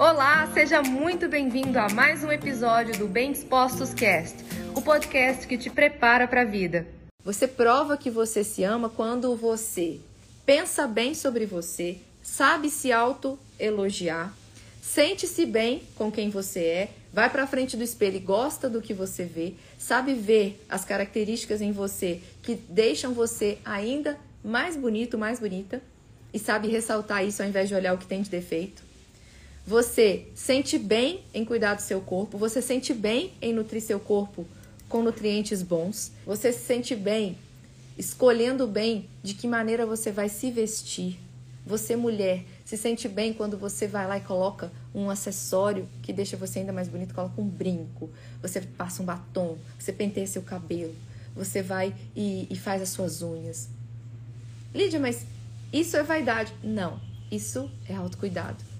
Olá, seja muito bem-vindo a mais um episódio do Bem Dispostos Cast, o podcast que te prepara para a vida. Você prova que você se ama quando você pensa bem sobre você, sabe se auto-elogiar, sente-se bem com quem você é, vai para frente do espelho e gosta do que você vê, sabe ver as características em você que deixam você ainda mais bonito, mais bonita e sabe ressaltar isso ao invés de olhar o que tem de defeito. Você sente bem em cuidar do seu corpo, você sente bem em nutrir seu corpo com nutrientes bons, você se sente bem escolhendo bem de que maneira você vai se vestir. Você, mulher, se sente bem quando você vai lá e coloca um acessório que deixa você ainda mais bonito, coloca um brinco, você passa um batom, você penteia seu cabelo, você vai e, e faz as suas unhas. Lídia, mas isso é vaidade? Não, isso é autocuidado.